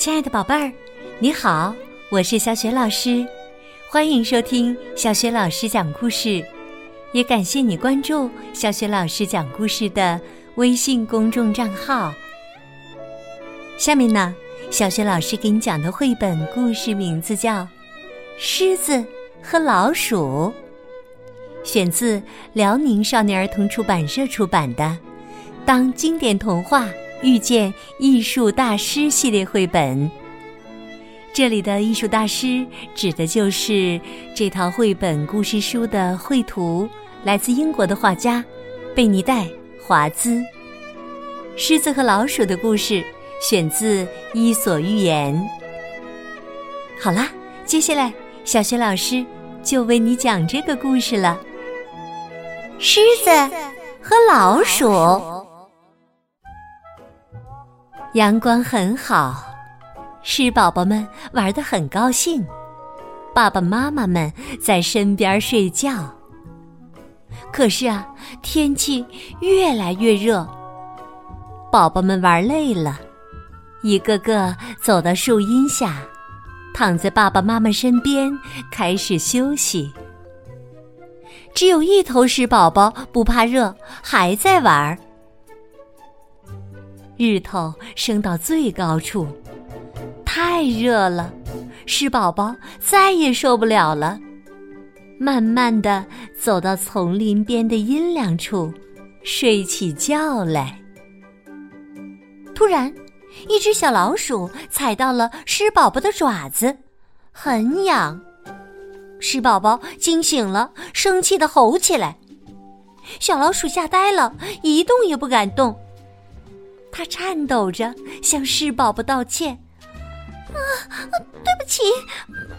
亲爱的宝贝儿，你好，我是小雪老师，欢迎收听小雪老师讲故事，也感谢你关注小雪老师讲故事的微信公众账号。下面呢，小雪老师给你讲的绘本故事名字叫《狮子和老鼠》，选自辽宁少年儿童出版社出版的《当经典童话》。遇见艺术大师系列绘本，这里的艺术大师指的就是这套绘本故事书的绘图来自英国的画家贝尼戴·华兹。狮子和老鼠的故事选自《伊索寓言》。好啦，接下来小雪老师就为你讲这个故事了：狮子和老鼠。阳光很好，狮宝宝们玩得很高兴，爸爸妈妈们在身边睡觉。可是啊，天气越来越热，宝宝们玩累了，一个个走到树荫下，躺在爸爸妈妈身边开始休息。只有一头狮宝宝不怕热，还在玩。日头升到最高处，太热了，狮宝宝再也受不了了，慢慢的走到丛林边的阴凉处，睡起觉来。突然，一只小老鼠踩到了狮宝宝的爪子，很痒。狮宝宝惊醒了，生气的吼起来。小老鼠吓呆了，一动也不敢动。他颤抖着向狮宝宝道歉：“啊，对不起，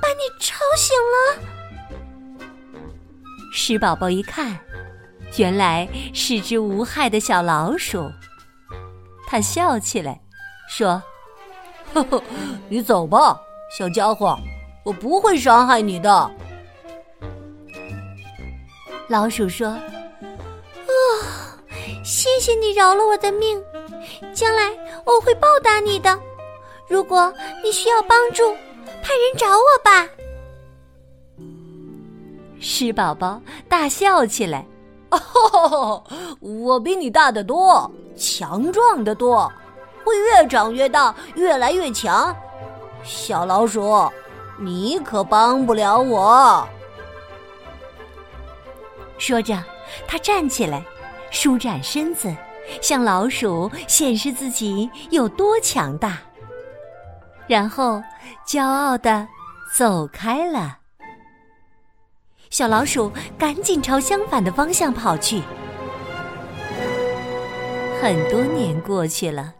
把你吵醒了。”狮宝宝一看，原来是只无害的小老鼠，他笑起来，说：“呵呵，你走吧，小家伙，我不会伤害你的。”老鼠说：“哦，谢谢你饶了我的命。”将来我会报答你的。如果你需要帮助，派人找我吧。狮宝宝大笑起来：“哦，我比你大得多，强壮得多，会越长越大，越来越强。小老鼠，你可帮不了我。”说着，他站起来，舒展身子。向老鼠显示自己有多强大，然后骄傲的走开了。小老鼠赶紧朝相反的方向跑去。很多年过去了，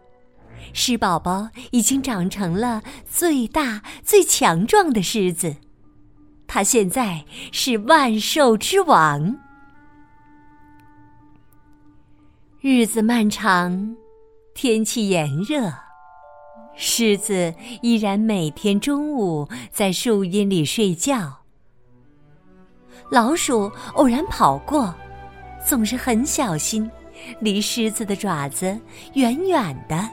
狮宝宝已经长成了最大、最强壮的狮子，它现在是万兽之王。日子漫长，天气炎热，狮子依然每天中午在树荫里睡觉。老鼠偶然跑过，总是很小心，离狮子的爪子远远的。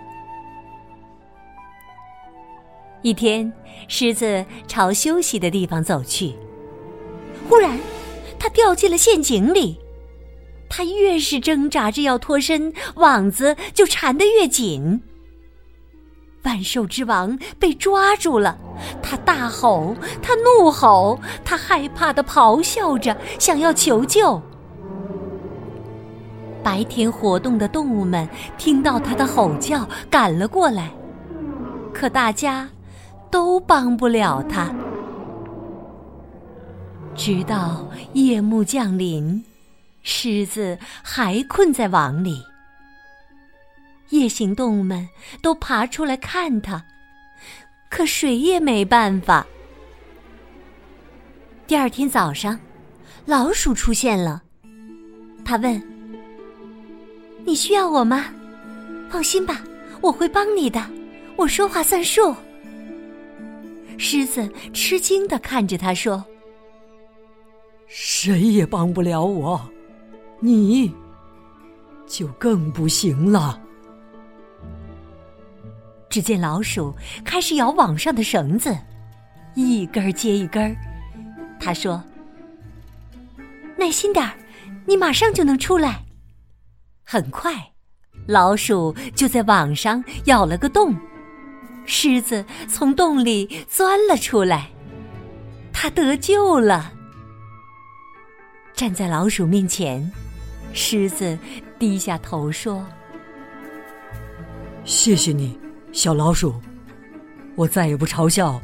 一天，狮子朝休息的地方走去，忽然，它掉进了陷阱里。他越是挣扎着要脱身，网子就缠得越紧。万兽之王被抓住了，他大吼，他怒吼，他害怕的咆哮着，想要求救。白天活动的动物们听到他的吼叫，赶了过来，可大家都帮不了他。直到夜幕降临。狮子还困在网里，夜行动物们都爬出来看它，可谁也没办法。第二天早上，老鼠出现了，他问：“你需要我吗？放心吧，我会帮你的，我说话算数。”狮子吃惊的看着他说：“谁也帮不了我。”你就更不行了。只见老鼠开始咬网上的绳子，一根接一根。他说：“耐心点儿，你马上就能出来。”很快，老鼠就在网上咬了个洞，狮子从洞里钻了出来，它得救了。站在老鼠面前，狮子低下头说：“谢谢你，小老鼠，我再也不嘲笑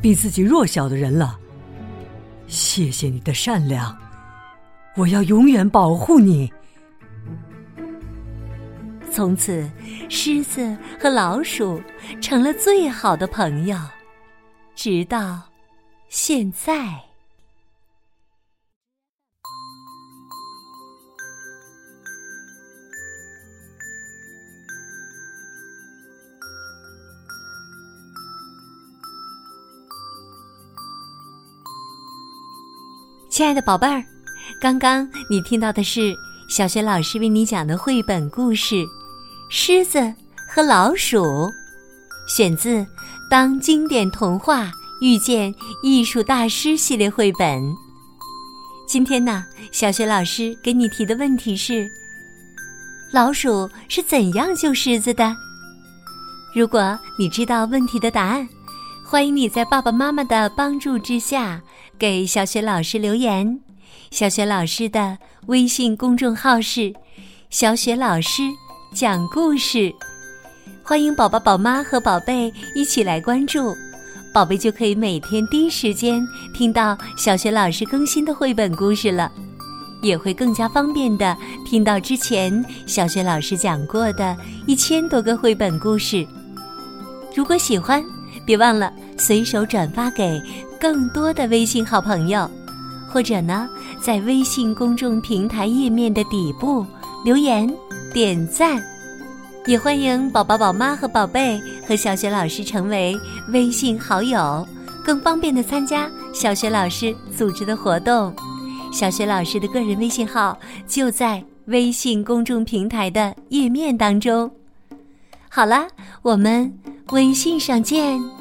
比自己弱小的人了。谢谢你的善良，我要永远保护你。”从此，狮子和老鼠成了最好的朋友，直到现在。亲爱的宝贝儿，刚刚你听到的是小学老师为你讲的绘本故事《狮子和老鼠》，选自《当经典童话遇见艺术大师》系列绘本。今天呢，小学老师给你提的问题是：老鼠是怎样救狮子的？如果你知道问题的答案，欢迎你在爸爸妈妈的帮助之下。给小雪老师留言，小雪老师的微信公众号是“小雪老师讲故事”，欢迎宝宝、宝妈和宝贝一起来关注，宝贝就可以每天第一时间听到小雪老师更新的绘本故事了，也会更加方便的听到之前小雪老师讲过的一千多个绘本故事。如果喜欢，别忘了随手转发给。更多的微信好朋友，或者呢，在微信公众平台页面的底部留言点赞，也欢迎宝宝、宝妈和宝贝和小雪老师成为微信好友，更方便的参加小雪老师组织的活动。小雪老师的个人微信号就在微信公众平台的页面当中。好了，我们微信上见。